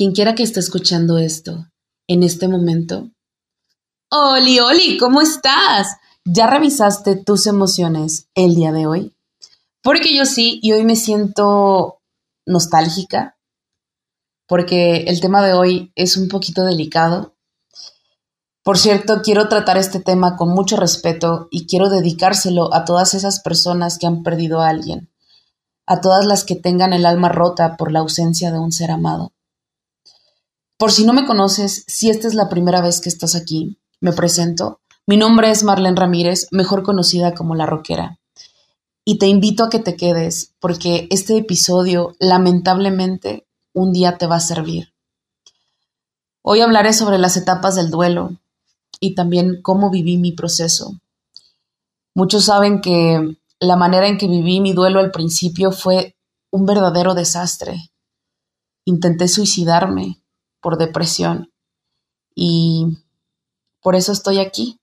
quien quiera que esté escuchando esto en este momento. Oli, Oli, ¿cómo estás? ¿Ya revisaste tus emociones el día de hoy? Porque yo sí, y hoy me siento nostálgica, porque el tema de hoy es un poquito delicado. Por cierto, quiero tratar este tema con mucho respeto y quiero dedicárselo a todas esas personas que han perdido a alguien, a todas las que tengan el alma rota por la ausencia de un ser amado. Por si no me conoces, si esta es la primera vez que estás aquí, me presento. Mi nombre es Marlene Ramírez, mejor conocida como La Roquera. Y te invito a que te quedes, porque este episodio, lamentablemente, un día te va a servir. Hoy hablaré sobre las etapas del duelo y también cómo viví mi proceso. Muchos saben que la manera en que viví mi duelo al principio fue un verdadero desastre. Intenté suicidarme por depresión y por eso estoy aquí.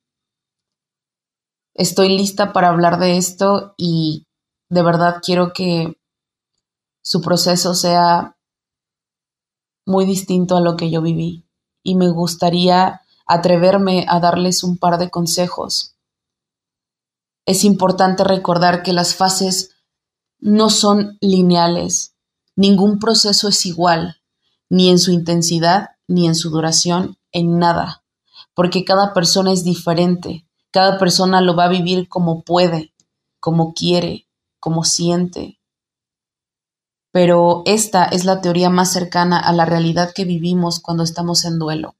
Estoy lista para hablar de esto y de verdad quiero que su proceso sea muy distinto a lo que yo viví y me gustaría atreverme a darles un par de consejos. Es importante recordar que las fases no son lineales, ningún proceso es igual, ni en su intensidad, ni en su duración, en nada porque cada persona es diferente, cada persona lo va a vivir como puede, como quiere, como siente. Pero esta es la teoría más cercana a la realidad que vivimos cuando estamos en duelo.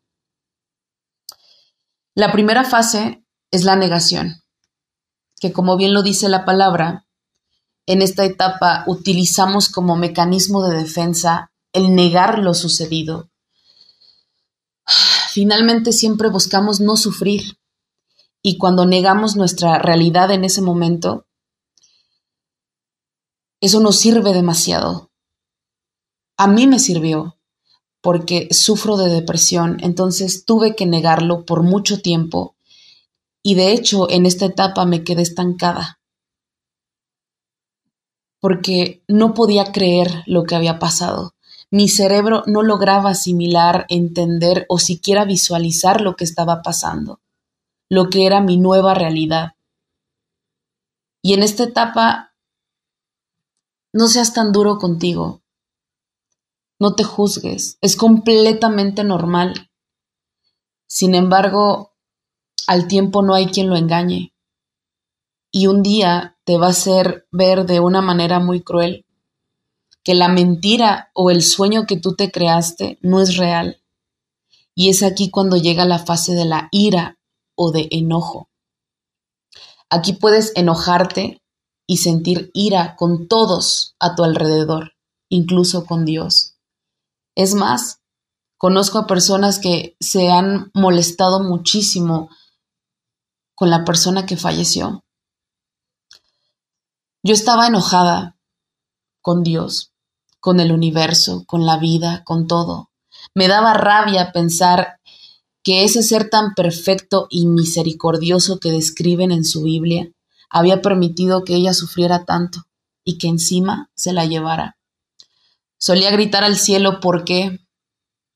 La primera fase es la negación, que como bien lo dice la palabra, en esta etapa utilizamos como mecanismo de defensa el negar lo sucedido, Finalmente siempre buscamos no sufrir y cuando negamos nuestra realidad en ese momento, eso nos sirve demasiado. A mí me sirvió porque sufro de depresión, entonces tuve que negarlo por mucho tiempo y de hecho en esta etapa me quedé estancada porque no podía creer lo que había pasado. Mi cerebro no lograba asimilar, entender o siquiera visualizar lo que estaba pasando, lo que era mi nueva realidad. Y en esta etapa, no seas tan duro contigo. No te juzgues. Es completamente normal. Sin embargo, al tiempo no hay quien lo engañe. Y un día te va a hacer ver de una manera muy cruel que la mentira o el sueño que tú te creaste no es real. Y es aquí cuando llega la fase de la ira o de enojo. Aquí puedes enojarte y sentir ira con todos a tu alrededor, incluso con Dios. Es más, conozco a personas que se han molestado muchísimo con la persona que falleció. Yo estaba enojada con Dios con el universo, con la vida, con todo. Me daba rabia pensar que ese ser tan perfecto y misericordioso que describen en su Biblia había permitido que ella sufriera tanto y que encima se la llevara. Solía gritar al cielo porque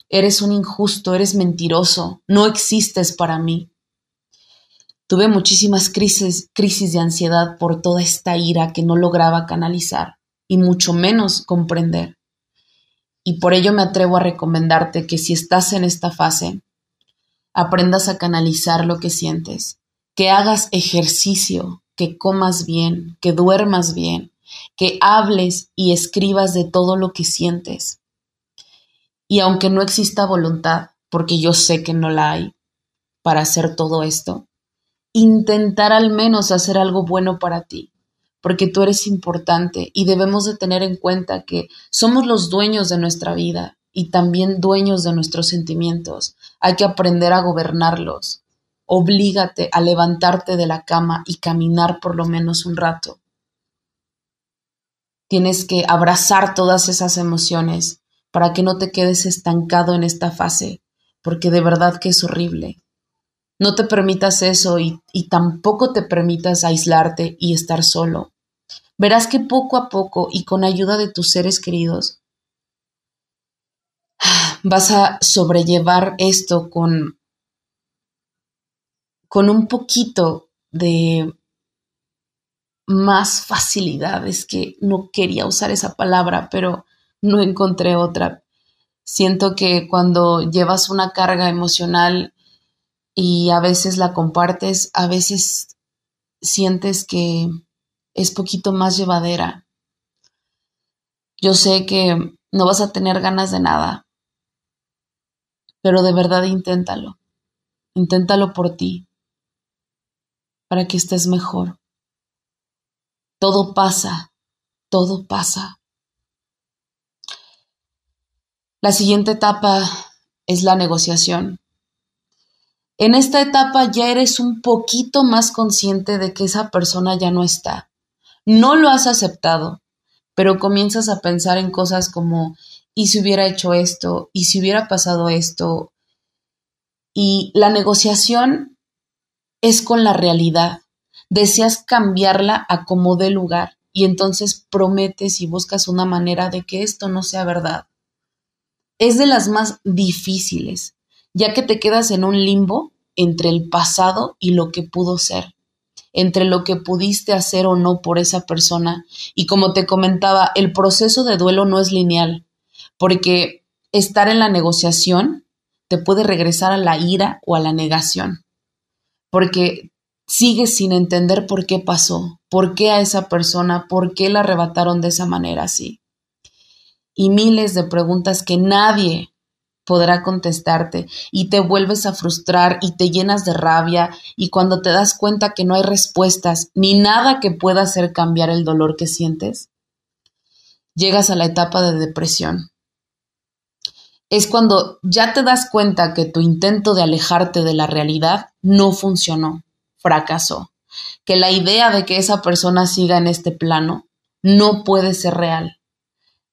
eres un injusto, eres mentiroso, no existes para mí. Tuve muchísimas crisis, crisis de ansiedad por toda esta ira que no lograba canalizar y mucho menos comprender. Y por ello me atrevo a recomendarte que si estás en esta fase, aprendas a canalizar lo que sientes, que hagas ejercicio, que comas bien, que duermas bien, que hables y escribas de todo lo que sientes. Y aunque no exista voluntad, porque yo sé que no la hay, para hacer todo esto, intentar al menos hacer algo bueno para ti porque tú eres importante y debemos de tener en cuenta que somos los dueños de nuestra vida y también dueños de nuestros sentimientos. Hay que aprender a gobernarlos. Oblígate a levantarte de la cama y caminar por lo menos un rato. Tienes que abrazar todas esas emociones para que no te quedes estancado en esta fase, porque de verdad que es horrible. No te permitas eso y, y tampoco te permitas aislarte y estar solo. Verás que poco a poco y con ayuda de tus seres queridos vas a sobrellevar esto con, con un poquito de más facilidad. Es que no quería usar esa palabra, pero no encontré otra. Siento que cuando llevas una carga emocional y a veces la compartes, a veces sientes que es poquito más llevadera. Yo sé que no vas a tener ganas de nada, pero de verdad inténtalo. Inténtalo por ti, para que estés mejor. Todo pasa, todo pasa. La siguiente etapa es la negociación. En esta etapa ya eres un poquito más consciente de que esa persona ya no está. No lo has aceptado, pero comienzas a pensar en cosas como, ¿y si hubiera hecho esto? ¿Y si hubiera pasado esto? Y la negociación es con la realidad. Deseas cambiarla a como dé lugar y entonces prometes y buscas una manera de que esto no sea verdad. Es de las más difíciles, ya que te quedas en un limbo entre el pasado y lo que pudo ser, entre lo que pudiste hacer o no por esa persona. Y como te comentaba, el proceso de duelo no es lineal, porque estar en la negociación te puede regresar a la ira o a la negación, porque sigues sin entender por qué pasó, por qué a esa persona, por qué la arrebataron de esa manera así. Y miles de preguntas que nadie podrá contestarte y te vuelves a frustrar y te llenas de rabia y cuando te das cuenta que no hay respuestas ni nada que pueda hacer cambiar el dolor que sientes, llegas a la etapa de depresión. Es cuando ya te das cuenta que tu intento de alejarte de la realidad no funcionó, fracasó, que la idea de que esa persona siga en este plano no puede ser real.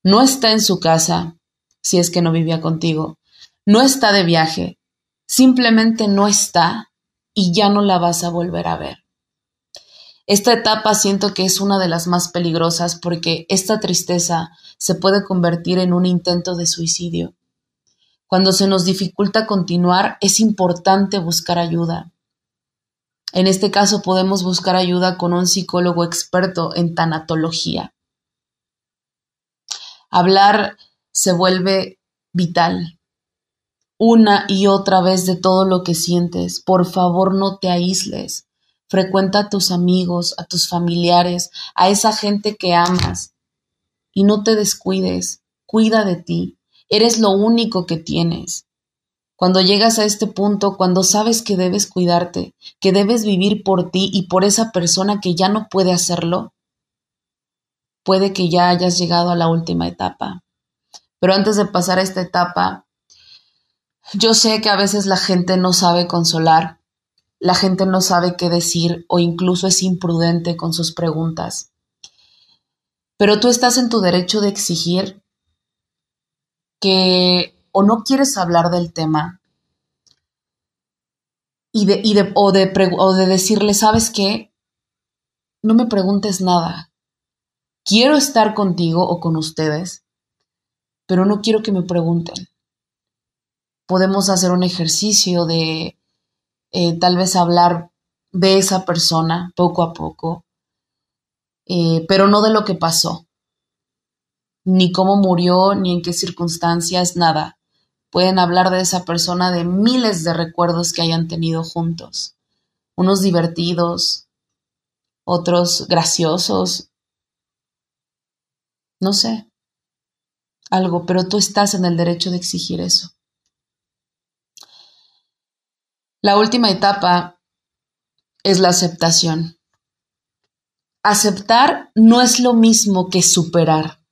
No está en su casa, si es que no vivía contigo, no está de viaje, simplemente no está y ya no la vas a volver a ver. Esta etapa siento que es una de las más peligrosas porque esta tristeza se puede convertir en un intento de suicidio. Cuando se nos dificulta continuar, es importante buscar ayuda. En este caso podemos buscar ayuda con un psicólogo experto en tanatología. Hablar se vuelve vital una y otra vez de todo lo que sientes. Por favor, no te aísles. Frecuenta a tus amigos, a tus familiares, a esa gente que amas. Y no te descuides. Cuida de ti. Eres lo único que tienes. Cuando llegas a este punto, cuando sabes que debes cuidarte, que debes vivir por ti y por esa persona que ya no puede hacerlo, puede que ya hayas llegado a la última etapa. Pero antes de pasar a esta etapa, yo sé que a veces la gente no sabe consolar, la gente no sabe qué decir o incluso es imprudente con sus preguntas. Pero tú estás en tu derecho de exigir que o no quieres hablar del tema y de, de, o, de, o de decirle, ¿sabes qué? No me preguntes nada. Quiero estar contigo o con ustedes, pero no quiero que me pregunten podemos hacer un ejercicio de eh, tal vez hablar de esa persona poco a poco, eh, pero no de lo que pasó, ni cómo murió, ni en qué circunstancias, nada. Pueden hablar de esa persona de miles de recuerdos que hayan tenido juntos, unos divertidos, otros graciosos, no sé, algo, pero tú estás en el derecho de exigir eso. La última etapa es la aceptación. Aceptar no es lo mismo que superar.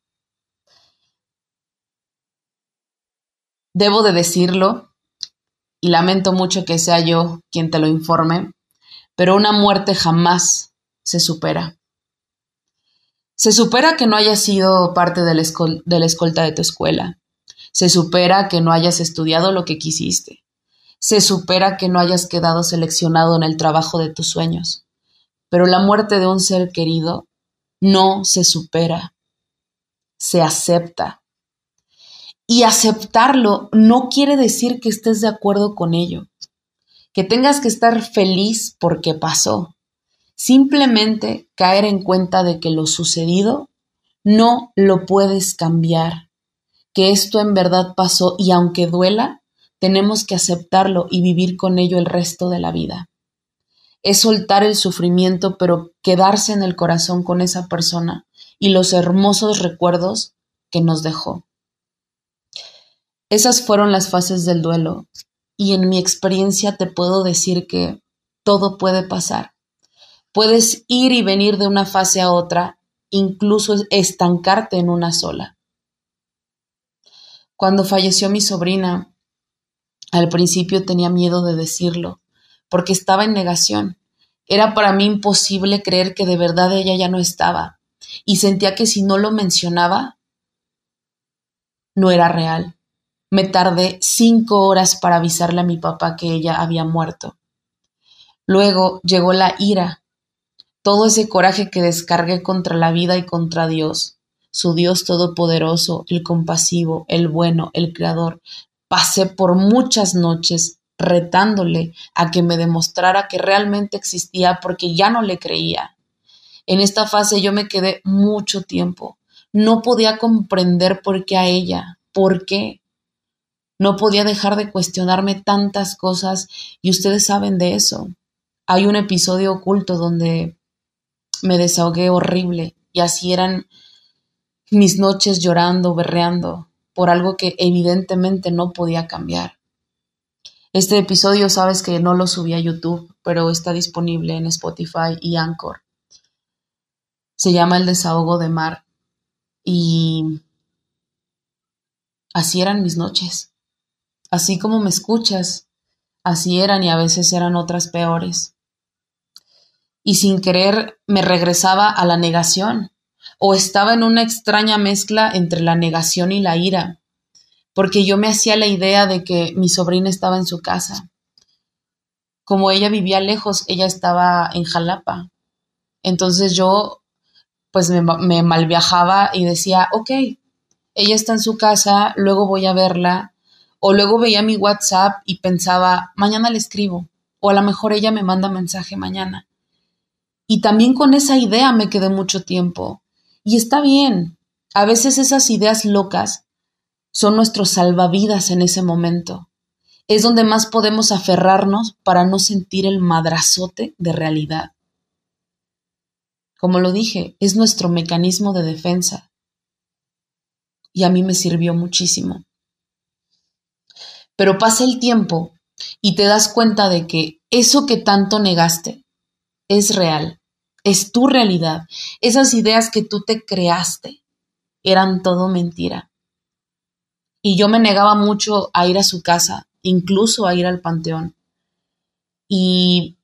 Debo de decirlo, y lamento mucho que sea yo quien te lo informe, pero una muerte jamás se supera. Se supera que no hayas sido parte de la, escolta de tu escuela. Se supera que no hayas estudiado lo que quisiste se supera que no hayas quedado seleccionado en el trabajo de tus sueños. Pero la muerte de un ser querido no se supera, se acepta. Y aceptarlo no quiere decir que estés de acuerdo con ello, que tengas que estar feliz porque pasó. Simplemente caer en cuenta de que lo sucedido no lo puedes cambiar, que esto en verdad pasó y aunque duela, tenemos que aceptarlo y vivir con ello el resto de la vida. Es soltar el sufrimiento, pero quedarse en el corazón con esa persona y los hermosos recuerdos que nos dejó. Esas fueron las fases del duelo y en mi experiencia te puedo decir que todo puede pasar. Puedes ir y venir de una fase a otra, incluso estancarte en una sola. Cuando falleció mi sobrina, al principio tenía miedo de decirlo, porque estaba en negación. Era para mí imposible creer que de verdad ella ya no estaba, y sentía que si no lo mencionaba, no era real. Me tardé cinco horas para avisarle a mi papá que ella había muerto. Luego llegó la ira, todo ese coraje que descargué contra la vida y contra Dios, su Dios todopoderoso, el compasivo, el bueno, el creador. Pasé por muchas noches retándole a que me demostrara que realmente existía porque ya no le creía. En esta fase yo me quedé mucho tiempo. No podía comprender por qué a ella, por qué. No podía dejar de cuestionarme tantas cosas y ustedes saben de eso. Hay un episodio oculto donde me desahogué horrible y así eran mis noches llorando, berreando por algo que evidentemente no podía cambiar. Este episodio sabes que no lo subí a YouTube, pero está disponible en Spotify y Anchor. Se llama El desahogo de mar y así eran mis noches. Así como me escuchas, así eran y a veces eran otras peores. Y sin querer me regresaba a la negación, o estaba en una extraña mezcla entre la negación y la ira, porque yo me hacía la idea de que mi sobrina estaba en su casa. Como ella vivía lejos, ella estaba en Jalapa. Entonces yo pues me, malviajaba y decía, ok, ella está en su casa, luego voy a verla, o luego veía mi WhatsApp y pensaba, mañana le escribo. O a lo mejor ella me manda mensaje mañana. Y también con esa idea me quedé mucho tiempo. Y está bien. A veces esas ideas locas son nuestros salvavidas en ese momento. Es donde más podemos aferrarnos para no sentir el madrazote de realidad. Como lo dije, es nuestro mecanismo de defensa. Y a mí me sirvió muchísimo. Pero pasa el tiempo y te das cuenta de que eso que tanto negaste es real, es tu realidad. Esas ideas que tú te creaste eran todo mentira. Y yo me negaba mucho a ir a su casa, incluso a ir al panteón. Y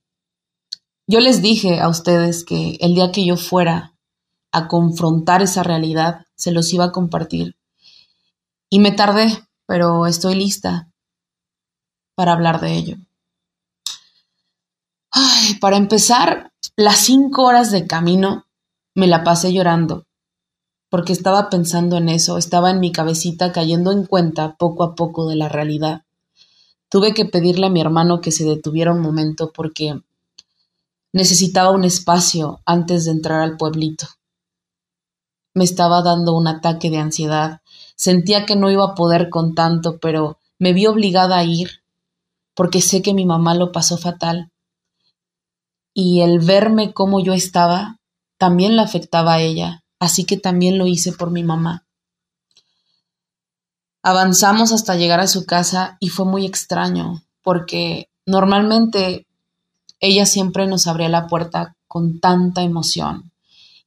yo les dije a ustedes que el día que yo fuera a confrontar esa realidad, se los iba a compartir. Y me tardé, pero estoy lista para hablar de ello. Para empezar, las cinco horas de camino me la pasé llorando, porque estaba pensando en eso, estaba en mi cabecita cayendo en cuenta poco a poco de la realidad. Tuve que pedirle a mi hermano que se detuviera un momento porque necesitaba un espacio antes de entrar al pueblito. Me estaba dando un ataque de ansiedad. Sentía que no iba a poder con tanto, pero me vi obligada a ir porque sé que mi mamá lo pasó fatal. Y el verme como yo estaba también la afectaba a ella, así que también lo hice por mi mamá. Avanzamos hasta llegar a su casa y fue muy extraño, porque normalmente ella siempre nos abría la puerta con tanta emoción.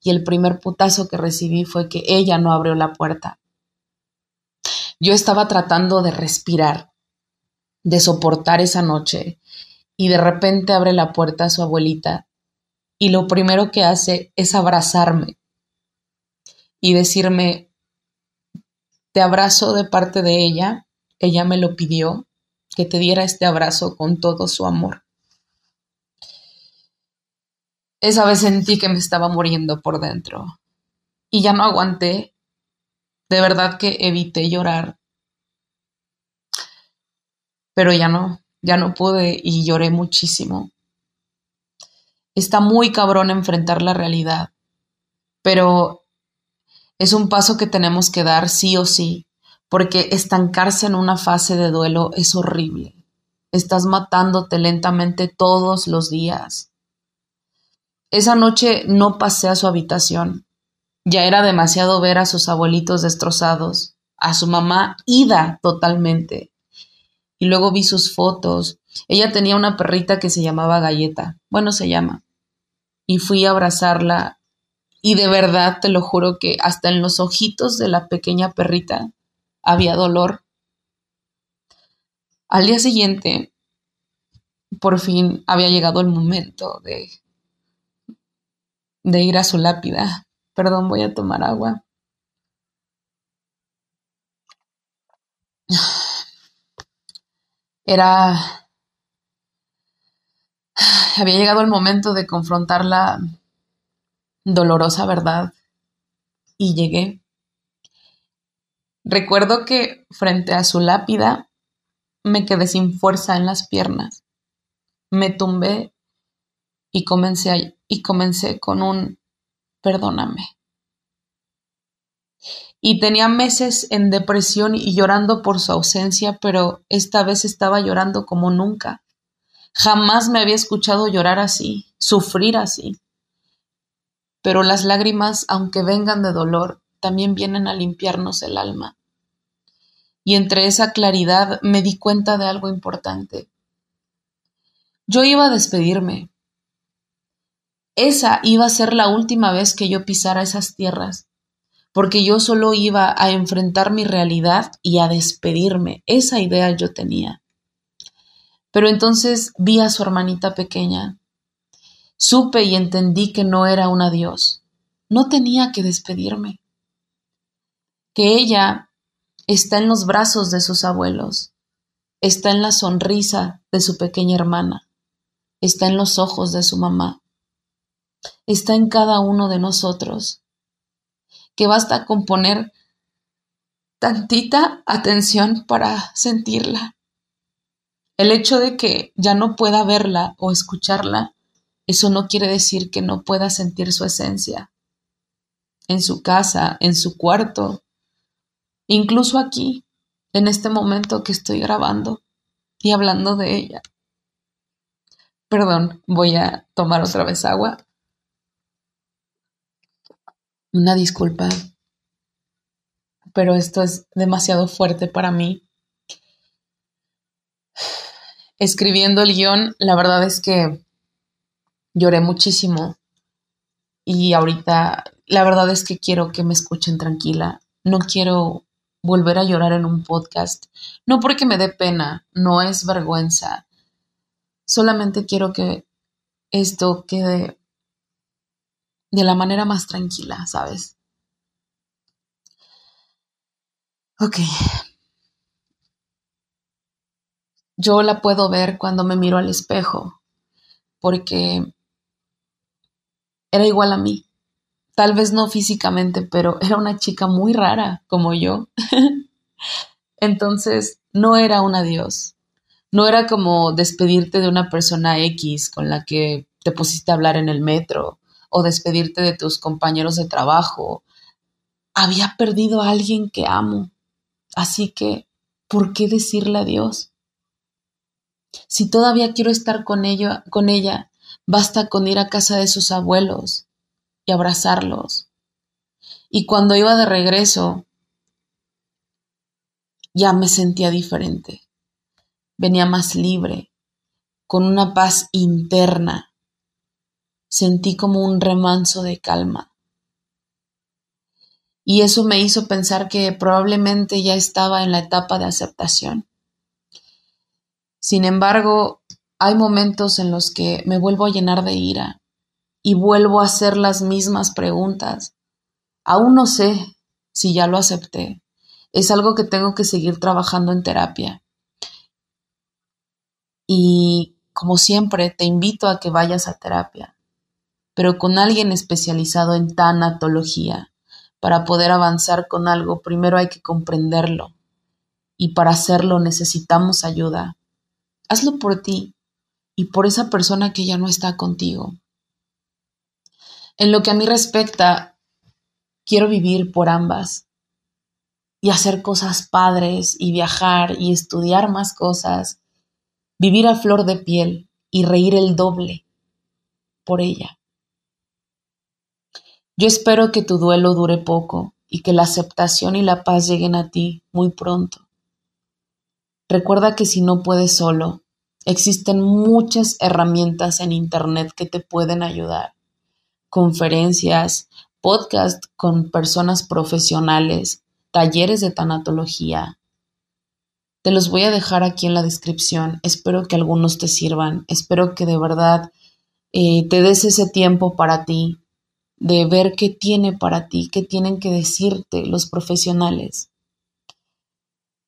Y el primer putazo que recibí fue que ella no abrió la puerta. Yo estaba tratando de respirar, de soportar esa noche y de repente abre la puerta a su abuelita y lo primero que hace es abrazarme y decirme, te abrazo de parte de ella, ella me lo pidió, que te diera este abrazo con todo su amor. Esa vez sentí que me estaba muriendo por dentro y ya no aguanté, de verdad que evité llorar. Pero ya no, ya no pude y lloré muchísimo. Está muy cabrón enfrentar la realidad, pero es un paso que tenemos que dar sí o sí, porque estancarse en una fase de duelo es horrible. Estás matándote lentamente todos los días. Esa noche no pasé a su habitación. Ya era demasiado ver a sus abuelitos destrozados, a su mamá ida totalmente. Y luego vi sus fotos. Ella tenía una perrita que se llamaba Galleta. Bueno, se llama. Y fui a abrazarla. Y de verdad te lo juro que hasta en los ojitos de la pequeña perrita había dolor. Al día siguiente, por fin había llegado el momento de, de ir a su lápida. Perdón, voy a tomar agua. Era... Había llegado el momento de confrontar la dolorosa verdad y llegué. Recuerdo que frente a su lápida me quedé sin fuerza en las piernas. Me tumbé y comencé, y comencé con un perdóname. Y tenía meses en depresión y llorando por su ausencia, pero esta vez estaba llorando como nunca. Jamás me había escuchado llorar así, sufrir así. Pero las lágrimas, aunque vengan de dolor, también vienen a limpiarnos el alma. Y entre esa claridad me di cuenta de algo importante. Yo iba a despedirme. Esa iba a ser la última vez que yo pisara esas tierras, porque yo solo iba a enfrentar mi realidad y a despedirme. Esa idea yo tenía. Pero entonces vi a su hermanita pequeña. Supe y entendí que no era un adiós. No tenía que despedirme que ella está en los brazos de sus abuelos, está en la sonrisa de su pequeña hermana, está en los ojos de su mamá, está en cada uno de nosotros, que basta con poner tantita atención para sentirla. El hecho de que ya no pueda verla o escucharla, eso no quiere decir que no pueda sentir su esencia. En su casa, en su cuarto, incluso aquí, en este momento que estoy grabando y hablando de ella. Perdón, voy a tomar otra vez agua. Una disculpa, pero esto es demasiado fuerte para mí. Escribiendo el guion, la verdad es que lloré muchísimo y ahorita la verdad es que quiero que me escuchen tranquila. No quiero volver a llorar en un podcast. No porque me dé pena, no es vergüenza. Solamente quiero que esto quede de la manera más tranquila, ¿sabes? Ok. Yo la puedo ver cuando me miro al espejo, porque era igual a mí. Tal vez no físicamente, pero era una chica muy rara, como yo. Entonces, no era un adiós. No era como despedirte de una persona X con la que te pusiste a hablar en el metro o despedirte de tus compañeros de trabajo. Había perdido a alguien que amo. Así que, ¿por qué decirle adiós? Si todavía quiero estar con, ella, con ella, basta con ir a casa de sus abuelos, y abrazarlos. Y cuando iba de regreso, ya me sentía diferente. Venía más libre, con una paz interna. Sentí como un remanso de calma. Y eso me hizo pensar que probablemente ya estaba en la etapa de aceptación. Sin embargo, hay momentos en los que me vuelvo a llenar de ira, y vuelvo a hacer las mismas preguntas. Aún no sé si ya lo acepté. Es algo que tengo que seguir trabajando en terapia. Y como siempre, te invito a que vayas a terapia, pero con alguien especializado en tanatología. Para poder avanzar con algo, primero hay que comprenderlo. Y para hacerlo necesitamos ayuda. Hazlo por ti y por esa persona que ya no está contigo. En lo que a mí respecta, quiero vivir por ambas y hacer cosas padres y viajar y estudiar más cosas, vivir a flor de piel y reír el doble por ella. Yo espero que tu duelo dure poco y que la aceptación y la paz lleguen a ti muy pronto. Recuerda que si no puedes solo, existen muchas herramientas en Internet que te pueden ayudar conferencias, podcast con personas profesionales, talleres de tanatología. Te los voy a dejar aquí en la descripción. Espero que algunos te sirvan. Espero que de verdad eh, te des ese tiempo para ti, de ver qué tiene para ti, qué tienen que decirte los profesionales.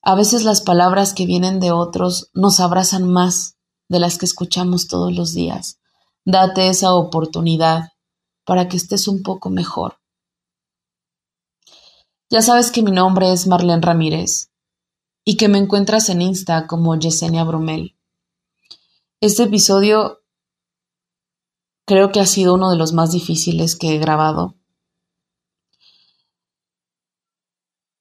A veces las palabras que vienen de otros nos abrazan más de las que escuchamos todos los días. Date esa oportunidad para que estés un poco mejor. Ya sabes que mi nombre es Marlene Ramírez y que me encuentras en Insta como Yesenia Brumel. Este episodio creo que ha sido uno de los más difíciles que he grabado.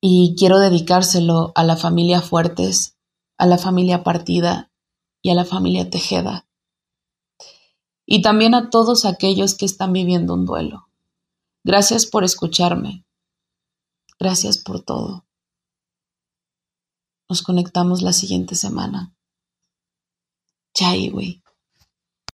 Y quiero dedicárselo a la familia Fuertes, a la familia Partida y a la familia Tejeda y también a todos aquellos que están viviendo un duelo. Gracias por escucharme. Gracias por todo. Nos conectamos la siguiente semana. Chai, güey.